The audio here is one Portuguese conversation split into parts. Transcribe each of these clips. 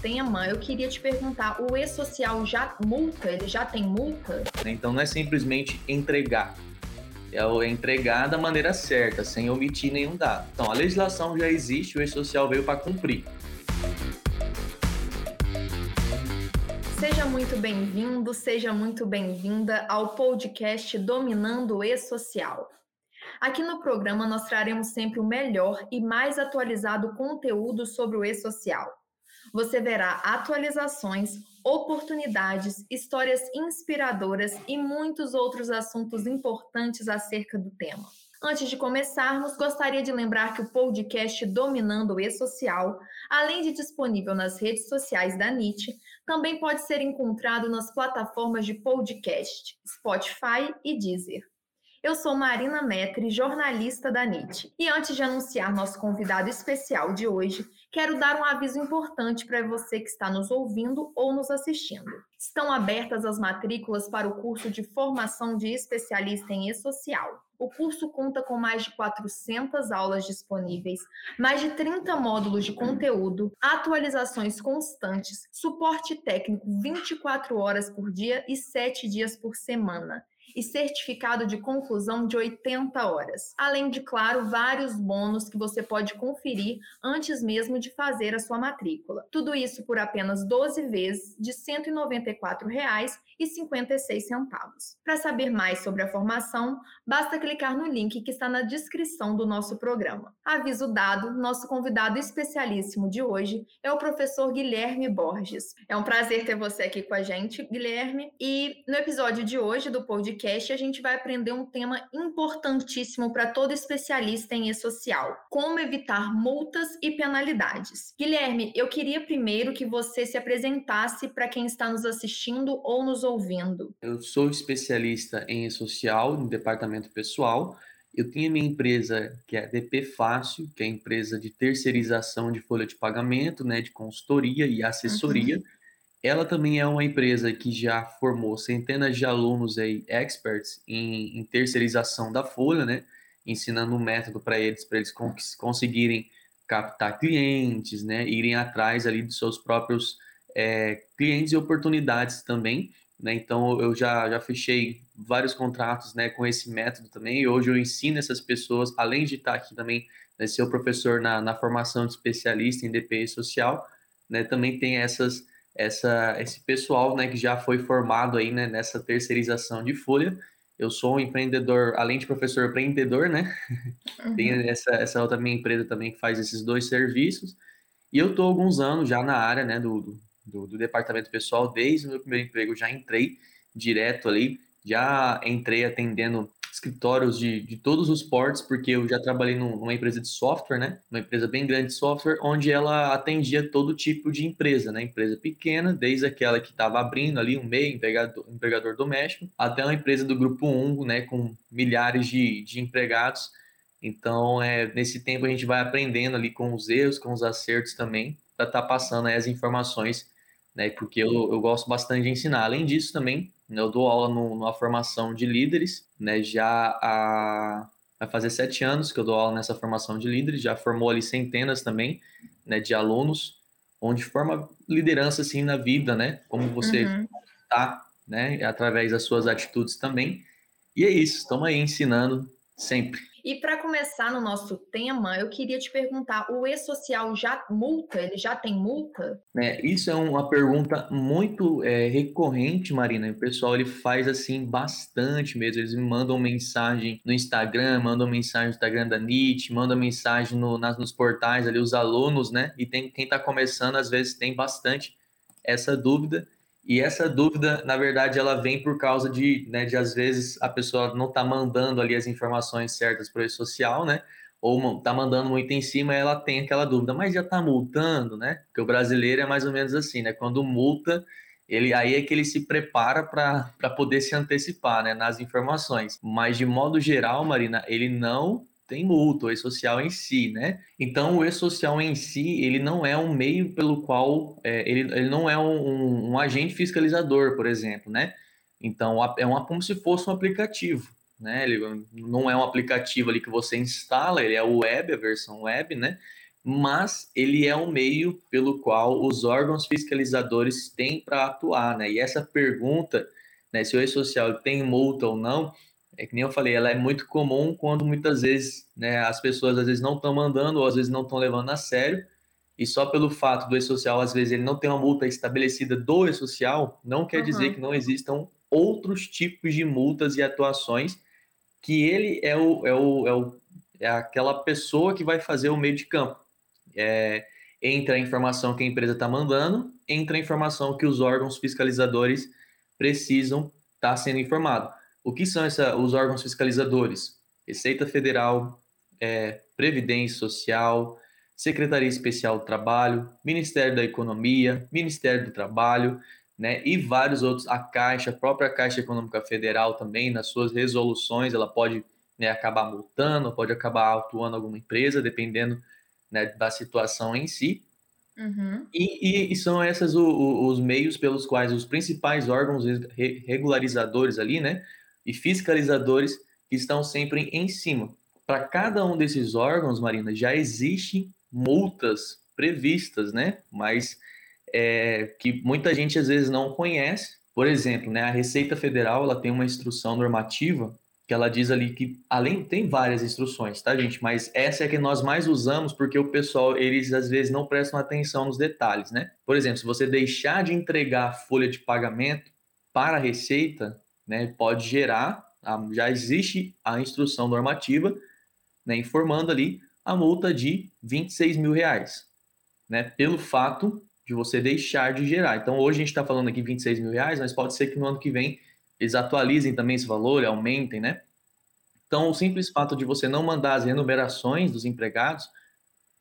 tema, eu queria te perguntar, o e-social já multa? Ele já tem multa? Então não é simplesmente entregar, é entregar da maneira certa, sem omitir nenhum dado. Então a legislação já existe, o e-social veio para cumprir. Seja muito bem-vindo, seja muito bem-vinda ao podcast Dominando o E-Social. Aqui no programa nós traremos sempre o melhor e mais atualizado conteúdo sobre o e-social. Você verá atualizações, oportunidades, histórias inspiradoras e muitos outros assuntos importantes acerca do tema. Antes de começarmos, gostaria de lembrar que o podcast Dominando o E-Social, além de disponível nas redes sociais da NIT, também pode ser encontrado nas plataformas de podcast Spotify e Deezer. Eu sou Marina Metri, jornalista da NIT. E antes de anunciar nosso convidado especial de hoje, quero dar um aviso importante para você que está nos ouvindo ou nos assistindo. Estão abertas as matrículas para o curso de formação de especialista em e-social. O curso conta com mais de 400 aulas disponíveis, mais de 30 módulos de conteúdo, atualizações constantes, suporte técnico 24 horas por dia e 7 dias por semana e certificado de conclusão de 80 horas. Além de, claro, vários bônus que você pode conferir antes mesmo de fazer a sua matrícula. Tudo isso por apenas 12 vezes de R$ 194,56. Para saber mais sobre a formação, basta clicar no link que está na descrição do nosso programa. Aviso dado, nosso convidado especialíssimo de hoje é o professor Guilherme Borges. É um prazer ter você aqui com a gente, Guilherme. E no episódio de hoje do podcast podcast a gente vai aprender um tema importantíssimo para todo especialista em e-social: como evitar multas e penalidades. Guilherme, eu queria primeiro que você se apresentasse para quem está nos assistindo ou nos ouvindo. Eu sou especialista em e-social no departamento pessoal. Eu tenho minha empresa que é a DP Fácil, que é a empresa de terceirização de folha de pagamento, né, de consultoria e assessoria. Uhum. Ela também é uma empresa que já formou centenas de alunos aí, experts em, em terceirização da folha, né? Ensinando um método para eles, para eles cons conseguirem captar clientes, né? Irem atrás ali dos seus próprios é, clientes e oportunidades também, né? Então eu já, já fechei vários contratos, né? Com esse método também. E hoje eu ensino essas pessoas, além de estar aqui também, né, ser o professor na, na formação de especialista em DPI social, né? Também tem essas essa, esse pessoal né, que já foi formado aí né, nessa terceirização de folha. Eu sou um empreendedor, além de professor empreendedor, né? Uhum. Tem essa, essa outra minha empresa também que faz esses dois serviços. E eu estou alguns anos já na área né, do, do, do, departamento pessoal, desde o meu primeiro emprego, já entrei direto ali, já entrei atendendo escritórios de, de todos os portos, porque eu já trabalhei numa empresa de software, né? Uma empresa bem grande de software, onde ela atendia todo tipo de empresa, né? Empresa pequena, desde aquela que estava abrindo ali um meio, empregador, empregador doméstico, até uma empresa do grupo 1, né? Com milhares de, de empregados. Então, é, nesse tempo a gente vai aprendendo ali com os erros, com os acertos também, para estar tá passando aí as informações, né? Porque eu, eu gosto bastante de ensinar. Além disso, também eu dou aula no, numa formação de líderes, né? Já há vai fazer sete anos que eu dou aula nessa formação de líderes, já formou ali centenas também, né, de alunos, onde forma liderança assim na vida, né? Como você uhum. tá, né? Através das suas atitudes também. E é isso, estamos aí ensinando sempre. E para começar no nosso tema, eu queria te perguntar: o e-social já multa? Ele já tem multa? É, isso é uma pergunta muito é, recorrente, Marina. O pessoal ele faz assim bastante mesmo. Eles me mandam mensagem no Instagram, mandam mensagem no Instagram da NIT, mandam mensagem no, nas, nos portais ali, os alunos, né? E tem quem está começando, às vezes tem bastante essa dúvida. E essa dúvida, na verdade, ela vem por causa de, né, de às vezes a pessoa não tá mandando ali as informações certas para o social, né? Ou tá mandando muito em cima, ela tem aquela dúvida, mas já tá multando, né? Porque o brasileiro é mais ou menos assim, né? Quando multa, ele aí é que ele se prepara para poder se antecipar, né, nas informações. Mas de modo geral, Marina, ele não tem multa, o e-social em si, né? Então, o e-social em si, ele não é um meio pelo qual, é, ele, ele não é um, um, agente fiscalizador, por exemplo, né? Então, é uma, como se fosse um aplicativo, né? Ele não é um aplicativo ali que você instala, ele é o web, a versão web, né? mas ele é um meio pelo qual os órgãos fiscalizadores têm para atuar, né? E essa pergunta, né, se o e-social tem multa ou não, é que nem eu falei, ela é muito comum quando muitas vezes, né, as pessoas às vezes não estão mandando ou às vezes não estão levando a sério, e só pelo fato do e-social, às vezes ele não tem uma multa estabelecida do e-social, não quer uhum. dizer que não existam outros tipos de multas e atuações que ele é o, é o, é o é aquela pessoa que vai fazer o meio de campo. É, entra a informação que a empresa está mandando, entra a informação que os órgãos fiscalizadores precisam estar tá sendo informados. O que são essa, os órgãos fiscalizadores? Receita Federal, é, Previdência Social, Secretaria Especial do Trabalho, Ministério da Economia, Ministério do Trabalho, né, e vários outros, a Caixa, a própria Caixa Econômica Federal também, nas suas resoluções, ela pode né, acabar multando, pode acabar atuando alguma empresa, dependendo né, da situação em si. Uhum. E, e, são esses os meios pelos quais os principais órgãos regularizadores ali, né, e fiscalizadores que estão sempre em cima. Para cada um desses órgãos, Marina, já existem multas previstas, né, mas é, que muita gente às vezes não conhece. Por exemplo, né, a Receita Federal ela tem uma instrução normativa que ela diz ali que além tem várias instruções, tá, gente? Mas essa é que nós mais usamos porque o pessoal eles às vezes não prestam atenção nos detalhes, né? Por exemplo, se você deixar de entregar a folha de pagamento para a Receita, né, pode gerar, já existe a instrução normativa, né, informando ali a multa de 26 mil reais, né, pelo fato de você deixar de gerar. Então, hoje a gente está falando aqui 26 mil reais, mas pode ser que no ano que vem eles atualizem também esse valor, aumentem, né? Então, o simples fato de você não mandar as renumerações dos empregados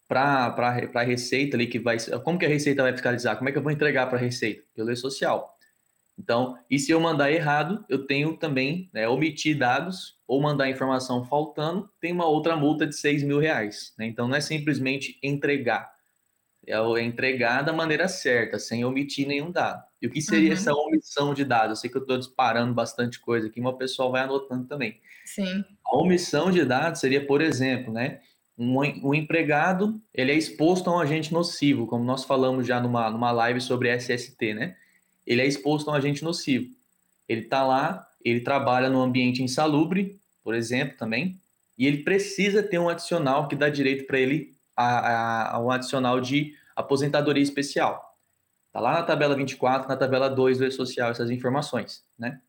para a Receita ali, que vai. Como que a Receita vai fiscalizar? Como é que eu vou entregar para a Receita? Pelo e-social. Então, e se eu mandar errado, eu tenho também né, omitir dados ou mandar informação faltando, tem uma outra multa de 6 mil reais. Né? Então, não é simplesmente entregar, é entregar da maneira certa, sem omitir nenhum dado. E o que seria uhum. essa omissão de dados? Eu sei que eu estou disparando bastante coisa aqui, mas o pessoal vai anotando também. Sim. A omissão de dados seria, por exemplo, né, um, um empregado ele é exposto a um agente nocivo, como nós falamos já numa, numa live sobre SST, né? Ele é exposto a um agente nocivo. Ele está lá, ele trabalha no ambiente insalubre, por exemplo, também, e ele precisa ter um adicional que dá direito para ele a, a, a um adicional de aposentadoria especial. Está lá na tabela 24, na tabela 2 do E-Social, essas informações, né?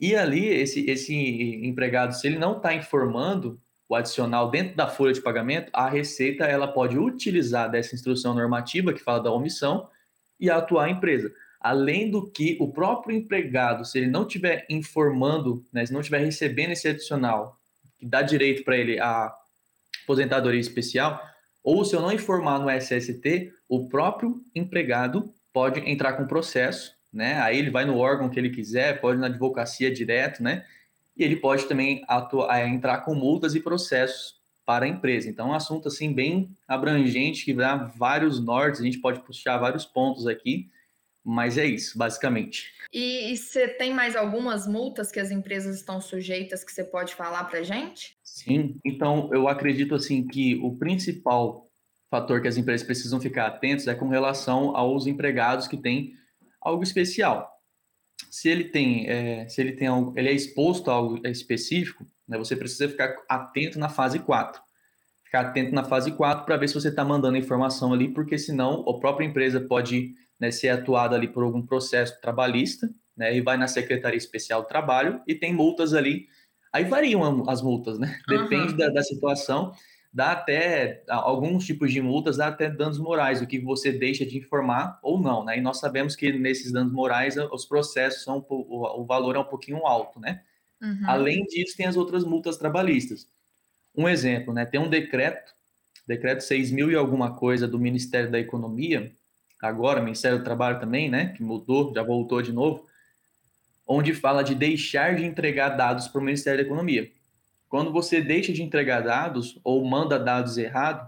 E ali, esse, esse empregado, se ele não está informando o adicional dentro da folha de pagamento, a Receita ela pode utilizar dessa instrução normativa que fala da omissão e atuar a empresa. Além do que o próprio empregado, se ele não estiver informando, né, se não estiver recebendo esse adicional que dá direito para ele a aposentadoria especial, ou se eu não informar no SST, o próprio empregado pode entrar com processo, né? Aí ele vai no órgão que ele quiser, pode na advocacia direto, né? E ele pode também atuar, é, entrar com multas e processos para a empresa. Então, é um assunto assim bem abrangente que dá vários nortes, a gente pode puxar vários pontos aqui, mas é isso, basicamente. E, você tem mais algumas multas que as empresas estão sujeitas que você pode falar para gente? Sim, então eu acredito assim que o principal fator que as empresas precisam ficar atentos é com relação aos empregados que têm algo especial. Se ele tem, é, se ele tem algo, ele é exposto a algo específico, né, você precisa ficar atento na fase 4. Ficar atento na fase 4 para ver se você está mandando informação ali, porque senão a própria empresa pode né, ser atuada ali por algum processo trabalhista, né, e vai na Secretaria Especial do Trabalho e tem multas ali. Aí variam as multas, né? Depende uhum. da, da situação dá até alguns tipos de multas, dá até danos morais, o que você deixa de informar ou não, né? E nós sabemos que nesses danos morais os processos são o, valor é um pouquinho alto, né? Uhum. Além disso, tem as outras multas trabalhistas. Um exemplo, né? Tem um decreto, decreto 6 mil e alguma coisa do Ministério da Economia, agora Ministério do Trabalho também, né? Que mudou, já voltou de novo, onde fala de deixar de entregar dados para o Ministério da Economia. Quando você deixa de entregar dados ou manda dados errados,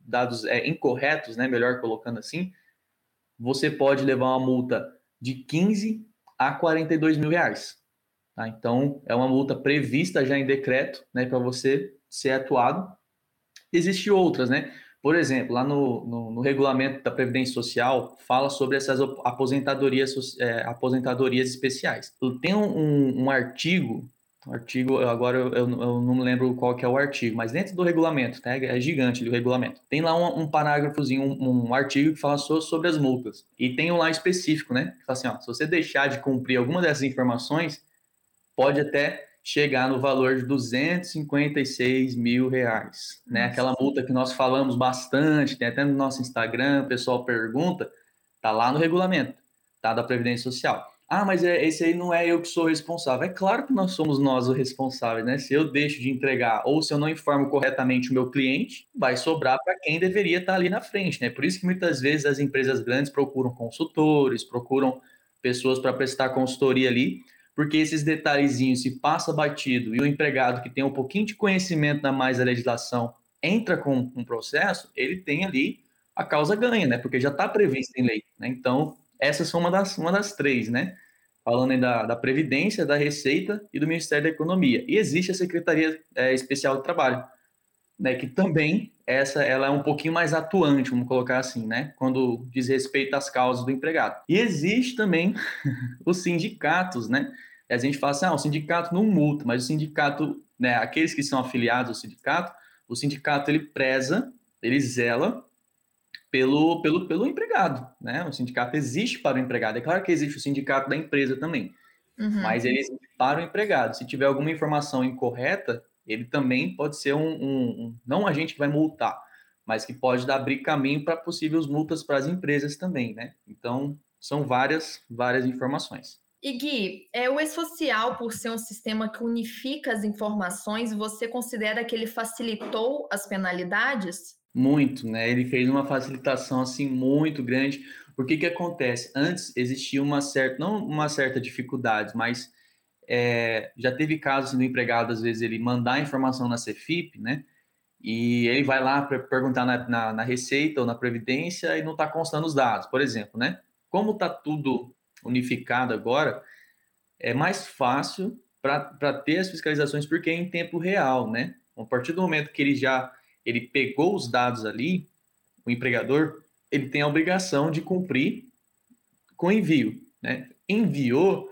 dados é, incorretos, né, melhor colocando assim, você pode levar uma multa de 15 a 42 mil reais. Tá? Então, é uma multa prevista já em decreto né, para você ser atuado. Existem outras, né? Por exemplo, lá no, no, no regulamento da Previdência Social, fala sobre essas aposentadorias, é, aposentadorias especiais. Tem um, um, um artigo artigo, agora eu, eu, não lembro qual que é o artigo, mas dentro do regulamento, né, é gigante o regulamento. Tem lá um, um parágrafozinho, um, artigo que fala so, sobre as multas. E tem um lá específico, né? Que fala assim, ó, se você deixar de cumprir alguma dessas informações, pode até chegar no valor de 256 mil reais, né? Aquela multa que nós falamos bastante, tem até no nosso Instagram, o pessoal pergunta, tá lá no regulamento, tá? Da Previdência Social. Ah, mas é, esse aí não é eu que sou responsável. É claro que nós somos nós os responsáveis, né? Se eu deixo de entregar ou se eu não informo corretamente o meu cliente, vai sobrar para quem deveria estar tá ali na frente, né? Por isso que muitas vezes as empresas grandes procuram consultores, procuram pessoas para prestar consultoria ali, porque esses detalhezinhos se passa batido e o empregado que tem um pouquinho de conhecimento na mais da legislação entra com um processo, ele tem ali a causa ganha, né? Porque já está previsto em lei, né? Então, essas são uma das, uma das três, né? Falando da, da Previdência, da Receita e do Ministério da Economia. E existe a Secretaria é, Especial do Trabalho, né? Que também, essa, ela é um pouquinho mais atuante, vamos colocar assim, né? Quando diz respeito às causas do empregado. E existe também os sindicatos, né? A gente fala assim, ah, o sindicato não multa, mas o sindicato, né? Aqueles que são afiliados ao sindicato, o sindicato, ele preza, ele zela pelo, pelo, pelo empregado, né? O sindicato existe para o empregado. É claro que existe o sindicato da empresa também, uhum. mas ele existe para o empregado. Se tiver alguma informação incorreta, ele também pode ser um, um, um não um agente que vai multar, mas que pode abrir caminho para possíveis multas para as empresas também, né? Então, são várias, várias informações. E Gui, é, o E-Social, por ser um sistema que unifica as informações, você considera que ele facilitou as penalidades? Muito, né? Ele fez uma facilitação assim muito grande. O que que acontece? Antes existia uma certa, não uma certa dificuldade, mas é, já teve casos assim, do empregado, às vezes, ele mandar informação na Cefip, né? E ele vai lá perguntar na, na, na, Receita ou na Previdência e não está constando os dados, por exemplo, né? Como está tudo unificado agora, é mais fácil para ter as fiscalizações porque é em tempo real, né? A partir do momento que ele já ele pegou os dados ali, o empregador, ele tem a obrigação de cumprir com envio, né? Enviou,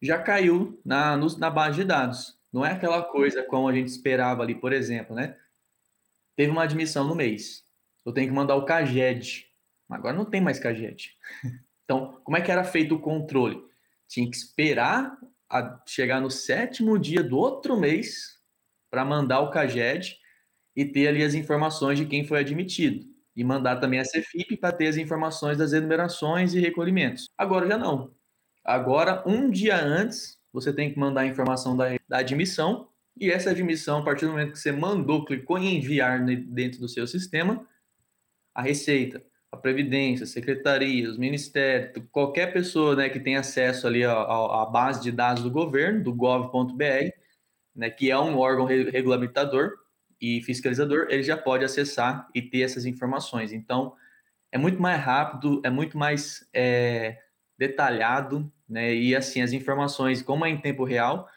já caiu na, na base de dados. Não é aquela coisa como a gente esperava ali, por exemplo, né? Teve uma admissão no mês. Eu tenho que mandar o CAGED. Agora não tem mais CAGED. Então, como é que era feito o controle? Tinha que esperar chegar no sétimo dia do outro mês para mandar o CAGED e ter ali as informações de quem foi admitido. E mandar também a CEFIP para ter as informações das enumerações e recolhimentos. Agora já não. Agora, um dia antes, você tem que mandar a informação da, da admissão, e essa admissão, a partir do momento que você mandou, clicou em enviar dentro do seu sistema, a Receita, a Previdência, a Secretaria, os Ministérios, qualquer pessoa né, que tem acesso ali à, base de dados do governo, do gov.br, né, que é um órgão regulamentador, e fiscalizador, ele já pode acessar e ter essas informações. Então, é muito mais rápido, é muito mais é, detalhado, né? E assim, as informações, como é em tempo real,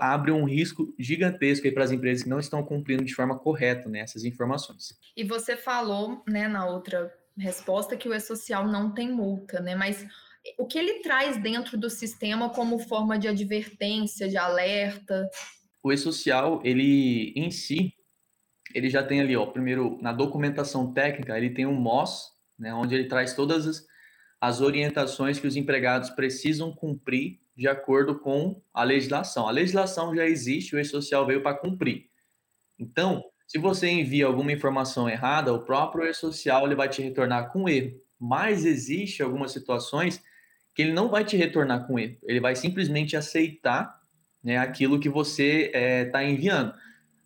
abre um risco gigantesco para as empresas que não estão cumprindo de forma correta né, essas informações. E você falou né, na outra resposta que o E-Social não tem multa, né? Mas o que ele traz dentro do sistema como forma de advertência, de alerta? o e-social, ele em si, ele já tem ali, ó, primeiro, na documentação técnica, ele tem um MOS, né, onde ele traz todas as, as orientações que os empregados precisam cumprir de acordo com a legislação. A legislação já existe, o e-social veio para cumprir. Então, se você envia alguma informação errada, o próprio e-social ele vai te retornar com erro. Mas existe algumas situações que ele não vai te retornar com erro. Ele vai simplesmente aceitar né, aquilo que você está é, tá enviando.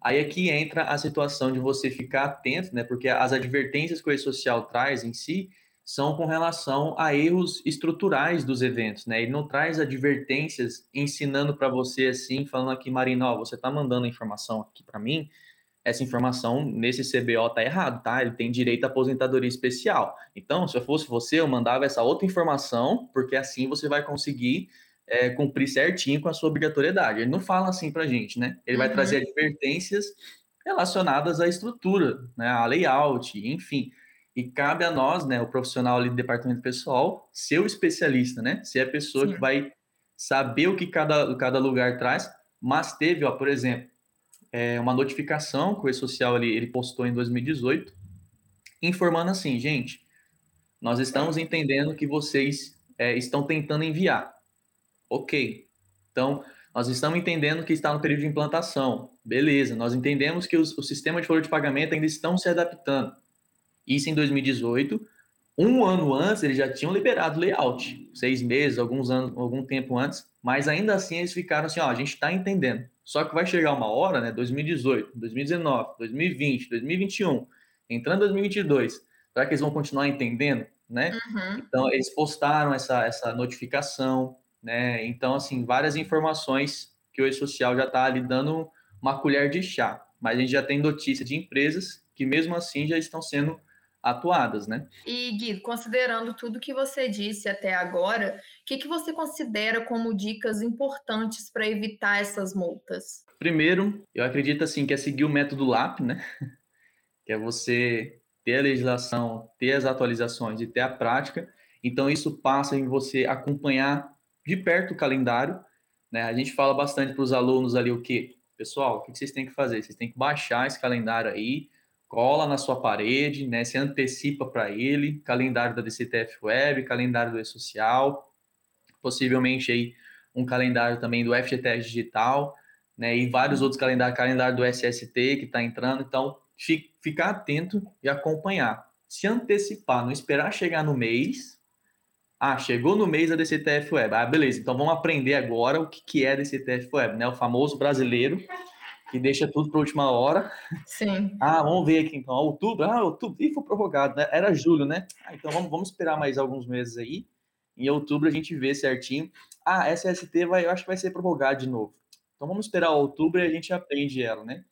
Aí aqui entra a situação de você ficar atento, né, porque as advertências que o e-social traz em si são com relação a erros estruturais dos eventos, né? Ele não traz advertências ensinando para você assim, falando aqui, Marina, ó, você está mandando informação aqui para mim, essa informação nesse CBO tá errado, tá? Ele tem direito à aposentadoria especial. Então, se eu fosse você, eu mandava essa outra informação, porque assim você vai conseguir é, cumprir certinho com a sua obrigatoriedade. Ele não fala assim para a gente, né? Ele vai uhum. trazer advertências relacionadas à estrutura, né, a layout, enfim. E cabe a nós, né, o profissional ali do departamento pessoal, ser o especialista, né? Ser a pessoa Sim. que vai saber o que cada, cada lugar traz. Mas teve, ó, por exemplo, é, uma notificação que o E-Social ele, ele postou em 2018, informando assim, gente, nós estamos entendendo que vocês é, estão tentando enviar. Ok. Então, nós estamos entendendo que está no período de implantação. Beleza. Nós entendemos que os, o sistema de folha de pagamento ainda estão se adaptando. Isso em 2018. Um ano antes, eles já tinham liberado layout. Seis meses, alguns anos, algum tempo antes. Mas ainda assim, eles ficaram assim, ó, a gente está entendendo. Só que vai chegar uma hora, né, 2018, 2019, 2020, 2021, entrando 2022, será que eles vão continuar entendendo, né? Uhum. Então, eles postaram essa, essa notificação, né? Então, assim, várias informações que o E-Social já está ali dando uma colher de chá. Mas a gente já tem notícia de empresas que, mesmo assim, já estão sendo atuadas, né? E, Gui, considerando tudo que você disse até agora, o que, que você considera como dicas importantes para evitar essas multas? Primeiro, eu acredito, assim, que é seguir o método LAP, né? que é você ter a legislação, ter as atualizações e ter a prática. Então, isso passa em você acompanhar de perto o calendário. Né? A gente fala bastante para os alunos ali o que, pessoal, o que vocês têm que fazer? Vocês têm que baixar esse calendário aí, cola na sua parede, né? Se antecipa para ele, calendário da DCTF Web, calendário do E-Social, possivelmente aí um calendário também do FGTS Digital, né? E vários outros calendários, calendário do SST que está entrando. Então, ficar atento e acompanhar. Se antecipar, não esperar chegar no mês, ah, chegou no mês a DCTF Web. Ah, beleza. Então vamos aprender agora o que, que é DCTF Web, né? O famoso brasileiro que deixa tudo para última hora. Sim. Ah, vamos ver aqui então. Outubro, ah, outubro, e foi prorrogado, né? Era julho, né? Ah, então vamos, vamos esperar mais alguns meses aí. Em outubro a gente vê certinho. Ah, SST vai, eu acho que vai ser prorrogado de novo. Então vamos esperar outubro e a gente aprende ela, né?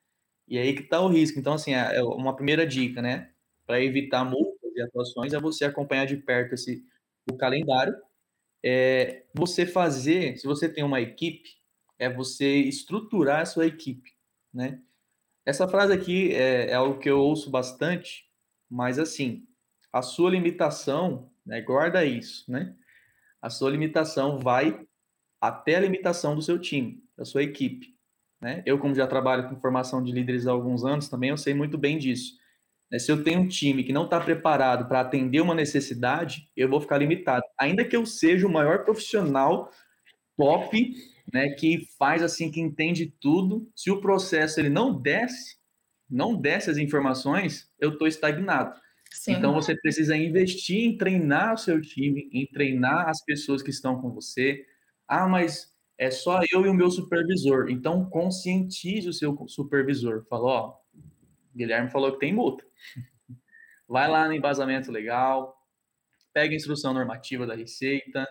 E aí que tá o risco. Então, assim, é, é uma primeira dica, né? Para evitar multas e atuações é você acompanhar de perto esse o calendário, é você fazer, se você tem uma equipe, é você estruturar a sua equipe, né? Essa frase aqui é, é algo que eu ouço bastante, mas assim, a sua limitação, né, guarda isso, né? A sua limitação vai até a limitação do seu time, da sua equipe, né? Eu, como já trabalho com formação de líderes há alguns anos, também eu sei muito bem disso. Né, se eu tenho um time que não está preparado para atender uma necessidade, eu vou ficar limitado. Ainda que eu seja o maior profissional top, né, que faz assim, que entende tudo, se o processo ele não desce, não desce as informações, eu estou estagnado. Sim. Então você precisa investir em treinar o seu time, em treinar as pessoas que estão com você. Ah, mas é só eu e o meu supervisor. Então conscientize o seu supervisor. Falou, ó, Guilherme falou que tem multa. Vai lá no embasamento legal, pega a instrução normativa da Receita,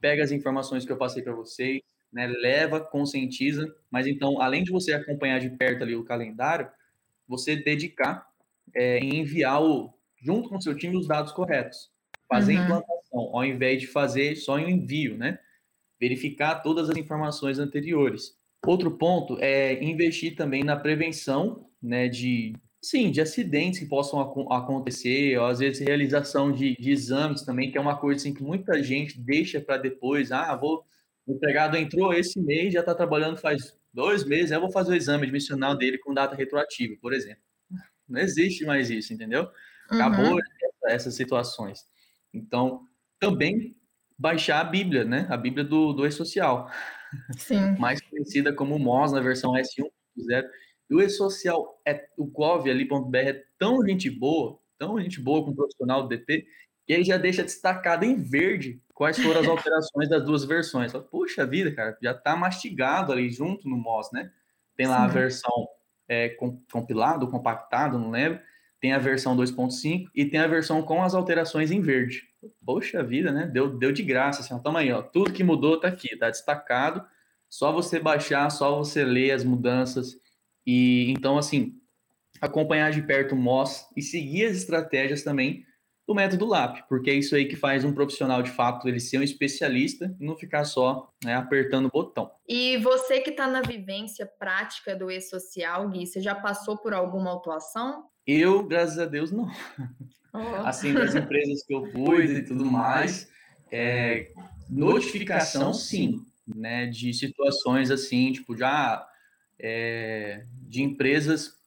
pega as informações que eu passei para vocês, né, leva, conscientiza, mas então, além de você acompanhar de perto ali o calendário, você dedicar é, em enviar o, junto com o seu time os dados corretos. Fazer uhum. implantação, ao invés de fazer só o envio, né? Verificar todas as informações anteriores. Outro ponto é investir também na prevenção né, de sim, de acidentes que possam ac acontecer, ou às vezes realização de, de, exames também, que é uma coisa assim, que muita gente deixa para depois. Ah, vou, o empregado entrou esse mês, já está trabalhando faz dois meses, eu vou fazer o exame admissional dele com data retroativa, por exemplo. Não existe mais isso, entendeu? Acabou uhum. essas situações. Então, também baixar a Bíblia, né? A Bíblia do, do E-Social. Sim. Mais conhecida como MOS na versão S1.0 e o e-social, é, o Gov ali.br é tão gente boa, tão gente boa com o profissional do DP, que ele já deixa destacado em verde quais foram as alterações das duas versões. Puxa vida, cara, já tá mastigado ali junto no MOS, né? Tem lá Sim. a versão é, compilado, compactado, não lembro. Tem a versão 2.5 e tem a versão com as alterações em verde. Poxa vida, né? Deu, deu de graça. Assim, ó, toma aí, ó. Tudo que mudou tá aqui, tá destacado. Só você baixar, só você ler as mudanças e então, assim, acompanhar de perto o MOS e seguir as estratégias também do método LAP, porque é isso aí que faz um profissional de fato ele ser um especialista e não ficar só né, apertando o botão. E você que está na vivência prática do e-social, Gui, você já passou por alguma autuação? Eu, graças a Deus, não. Oh. Assim, das empresas que eu fui e tudo mais, é, notificação, sim, né, de situações assim, tipo, já é, de empresas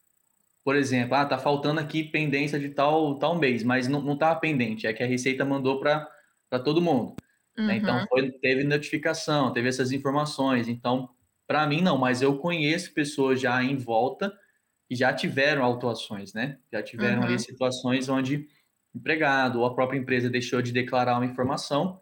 por exemplo, ah, tá faltando aqui pendência de tal, tal mês, mas não, não tá pendente, é que a Receita mandou para todo mundo. Uhum. Né? Então, foi, teve notificação, teve essas informações. Então, para mim, não, mas eu conheço pessoas já em volta que já tiveram autuações, né? Já tiveram uhum. ali situações onde empregado ou a própria empresa deixou de declarar uma informação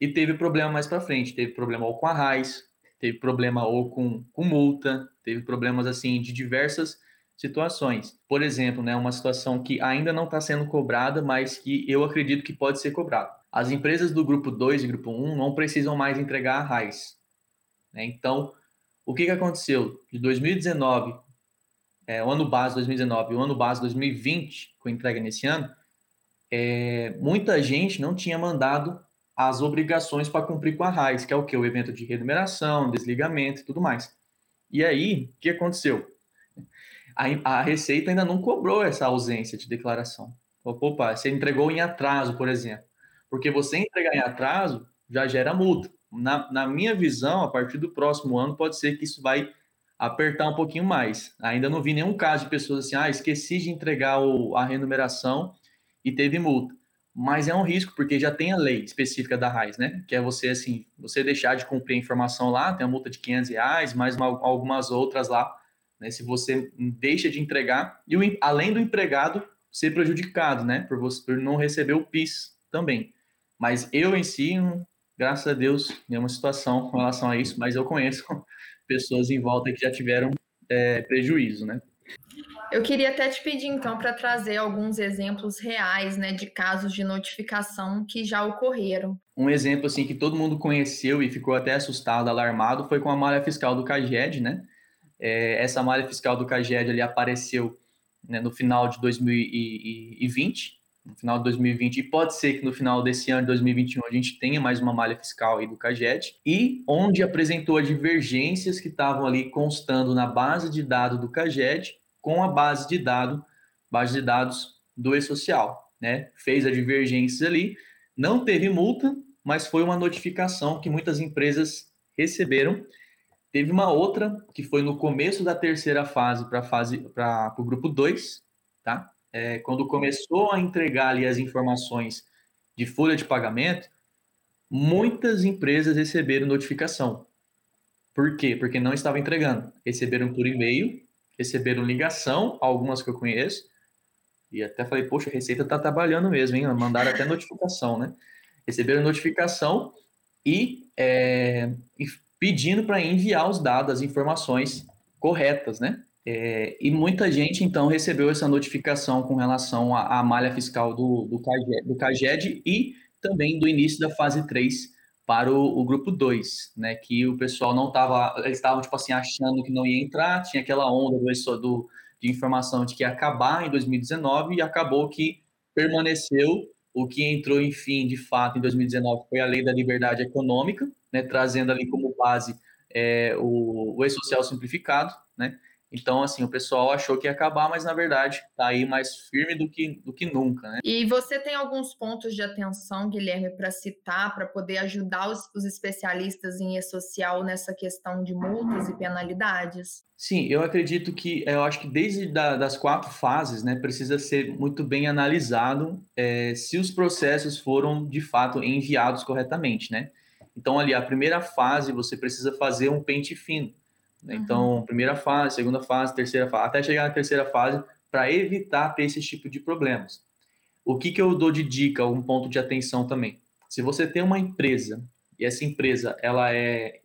e teve problema mais para frente. Teve problema ou com a RAIS, teve problema ou com, com multa, teve problemas assim de diversas situações. Por exemplo, né, uma situação que ainda não está sendo cobrada, mas que eu acredito que pode ser cobrada. As empresas do grupo 2 e grupo 1 um não precisam mais entregar a RAIS. Né? Então, o que, que aconteceu? De 2019, é, o ano base 2019 e o ano base 2020, com entrega nesse ano, é, muita gente não tinha mandado as obrigações para cumprir com a RAIS, que é o que? O evento de remuneração, desligamento e tudo mais. E aí, o que aconteceu? A, a Receita ainda não cobrou essa ausência de declaração. Opa, você entregou em atraso, por exemplo. Porque você entregar em atraso já gera multa. Na, na minha visão, a partir do próximo ano, pode ser que isso vai apertar um pouquinho mais. Ainda não vi nenhum caso de pessoas assim, ah, esqueci de entregar o, a remuneração e teve multa. Mas é um risco, porque já tem a lei específica da RAIS, né? Que é você, assim, você deixar de cumprir a informação lá, tem a multa de 500 reais, mais uma, algumas outras lá né? Se você deixa de entregar, e o, além do empregado ser prejudicado, né? Por, você, por não receber o PIS também. Mas eu em si, graças a Deus, nenhuma situação com relação a isso, mas eu conheço pessoas em volta que já tiveram é, prejuízo, né? Eu queria até te pedir, então, para trazer alguns exemplos reais, né, de casos de notificação que já ocorreram. Um exemplo, assim, que todo mundo conheceu e ficou até assustado, alarmado, foi com a malha fiscal do CAGED, né? É, essa malha fiscal do CAGED ali apareceu né, no final de 2020, no final de 2020, e pode ser que no final desse ano de 2021 a gente tenha mais uma malha fiscal aí do CAGED, e onde apresentou divergências que estavam ali constando na base de dados do CAGED com a base de dados, base de dados do e-social, né? Fez a divergência ali, não teve multa, mas foi uma notificação que muitas empresas receberam Teve uma outra que foi no começo da terceira fase para fase para o grupo 2, tá? É, quando começou a entregar ali as informações de folha de pagamento, muitas empresas receberam notificação. Por quê? Porque não estavam entregando. Receberam por e-mail, receberam ligação, algumas que eu conheço, e até falei, poxa, a Receita está trabalhando mesmo, hein? Mandaram até notificação, né? Receberam notificação e, é, pedindo para enviar os dados, as informações corretas, né? É, e muita gente, então, recebeu essa notificação com relação à, à malha fiscal do, do, CAGED, do CAGED e também do início da fase 3 para o, o grupo 2, né? Que o pessoal não estava, eles estavam, tipo assim, achando que não ia entrar, tinha aquela onda do, do, de informação de que ia acabar em 2019 e acabou que permaneceu. O que entrou, enfim, de fato, em 2019 foi a Lei da Liberdade Econômica, né, trazendo ali como base é, o, o e-social simplificado, né? Então, assim, o pessoal achou que ia acabar, mas na verdade está aí mais firme do que, do que nunca, né? E você tem alguns pontos de atenção, Guilherme, para citar, para poder ajudar os, os especialistas em e-social nessa questão de multas e penalidades? Sim, eu acredito que, eu acho que desde da, das quatro fases, né, precisa ser muito bem analisado é, se os processos foram, de fato, enviados corretamente, né? Então, ali, a primeira fase, você precisa fazer um pente fino. Né? Uhum. Então, primeira fase, segunda fase, terceira fase, até chegar na terceira fase, para evitar ter esse tipo de problemas. O que, que eu dou de dica, um ponto de atenção também? Se você tem uma empresa e essa empresa ela é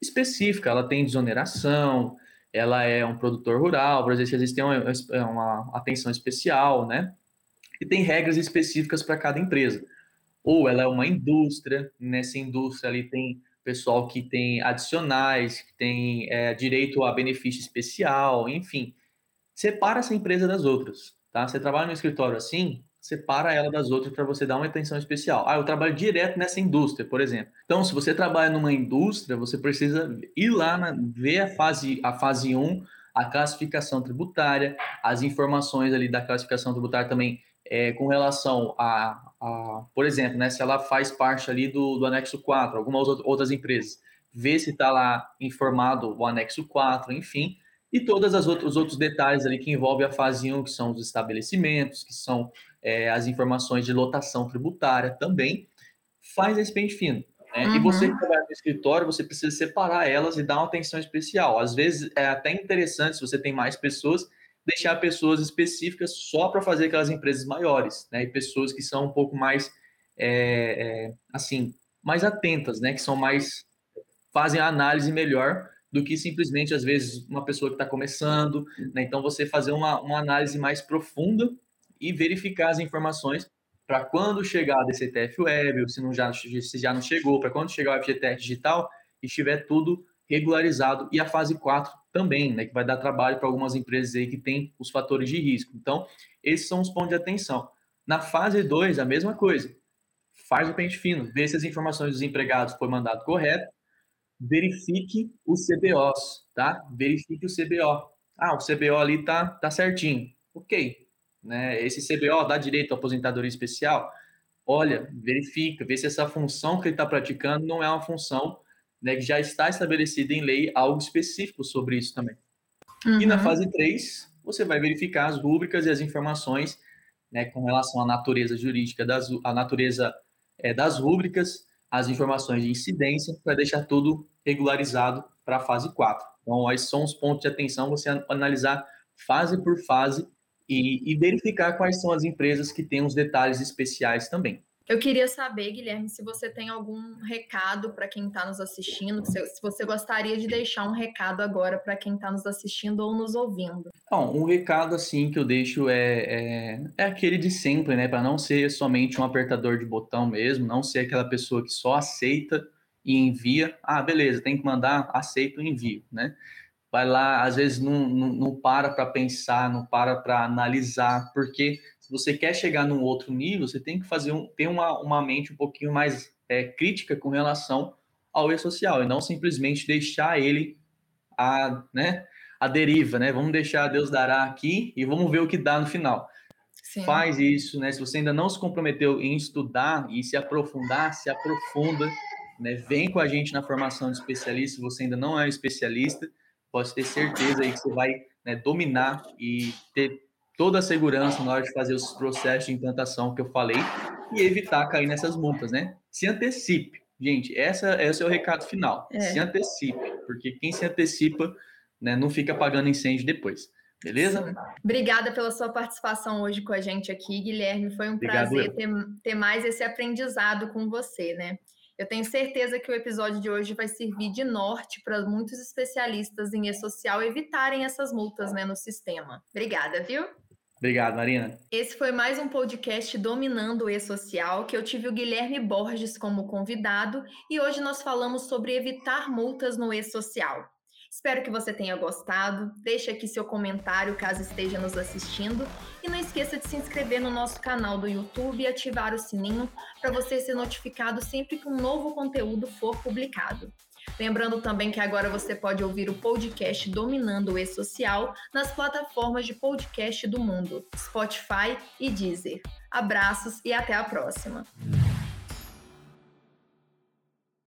específica, ela tem desoneração, ela é um produtor rural, por exemplo, existe uma, uma atenção especial, né? E tem regras específicas para cada empresa ou ela é uma indústria, nessa indústria ali tem pessoal que tem adicionais, que tem é, direito a benefício especial, enfim. Separa essa empresa das outras, tá? Você trabalha no escritório assim, separa ela das outras para você dar uma atenção especial. Ah, eu trabalho direto nessa indústria, por exemplo. Então, se você trabalha numa indústria, você precisa ir lá na, ver a fase, a fase 1, a classificação tributária, as informações ali da classificação tributária também é, com relação a, a, por exemplo, né, se ela faz parte ali do, do anexo 4, algumas outras empresas, ver se está lá informado o anexo 4, enfim, e todas as outros, os outros detalhes ali que envolvem a fase 1, que são os estabelecimentos, que são é, as informações de lotação tributária também, faz esse pente fino. Né? Uhum. E você que trabalha no escritório, você precisa separar elas e dar uma atenção especial. Às vezes é até interessante, se você tem mais pessoas, deixar pessoas específicas só para fazer aquelas empresas maiores, né? E pessoas que são um pouco mais, é, é, assim, mais atentas, né? Que são mais, fazem a análise melhor do que simplesmente, às vezes, uma pessoa que está começando, né? Então, você fazer uma, uma análise mais profunda e verificar as informações para quando chegar a DCTF Web, se, não já, se já não chegou, para quando chegar o FGTS Digital, estiver tudo regularizado. E a fase 4 também, né, que vai dar trabalho para algumas empresas aí que têm os fatores de risco. Então, esses são os pontos de atenção. Na fase 2, a mesma coisa. Faz o pente fino, vê se as informações dos empregados foi mandado correto, verifique os CBOs, tá? Verifique o CBO. Ah, o CBO ali tá, tá certinho. Ok, né? Esse CBO dá direito à aposentadoria especial? Olha, verifica, vê se essa função que ele está praticando não é uma função né, que já está estabelecida em lei algo específico sobre isso também. Uhum. E na uhum. fase 3, você vai verificar as rúbricas e as informações né, com relação à natureza jurídica, das, a natureza é, das rúbricas, as informações de incidência, para deixar tudo regularizado para a fase 4. Então, esses são os pontos de atenção, você analisar fase por fase e, e verificar quais são as empresas que têm os detalhes especiais também. Eu queria saber, Guilherme, se você tem algum recado para quem está nos assistindo, se você gostaria de deixar um recado agora para quem está nos assistindo ou nos ouvindo. Bom, um recado assim que eu deixo é, é, é aquele de sempre, né? Para não ser somente um apertador de botão mesmo, não ser aquela pessoa que só aceita e envia. Ah, beleza, tem que mandar, aceito e envio, né? vai lá, às vezes não, não, não para para pensar, não para para analisar, porque se você quer chegar num outro nível, você tem que fazer um, ter uma, uma mente um pouquinho mais é, crítica com relação ao e-social, e não simplesmente deixar ele a, né, a deriva, né? Vamos deixar Deus dará aqui e vamos ver o que dá no final. Sim. Faz isso, né? Se você ainda não se comprometeu em estudar e se aprofundar, se aprofunda, né? Vem com a gente na formação de especialista, se você ainda não é um especialista, pode ter certeza aí que você vai né, dominar e ter toda a segurança na hora de fazer os processos de implantação que eu falei e evitar cair nessas multas, né? Se antecipe. Gente, essa, esse é o recado final. É. Se antecipe, porque quem se antecipa né, não fica pagando incêndio depois. Beleza? Sim. Obrigada pela sua participação hoje com a gente aqui, Guilherme. Foi um Obrigado, prazer ter, ter mais esse aprendizado com você, né? Eu tenho certeza que o episódio de hoje vai servir de norte para muitos especialistas em e-social evitarem essas multas né, no sistema. Obrigada, viu? Obrigado, Marina. Esse foi mais um podcast Dominando o E-Social, que eu tive o Guilherme Borges como convidado e hoje nós falamos sobre evitar multas no E-Social. Espero que você tenha gostado. Deixe aqui seu comentário caso esteja nos assistindo. E não esqueça de se inscrever no nosso canal do YouTube e ativar o sininho para você ser notificado sempre que um novo conteúdo for publicado. Lembrando também que agora você pode ouvir o podcast Dominando o E-Social nas plataformas de podcast do mundo, Spotify e Deezer. Abraços e até a próxima!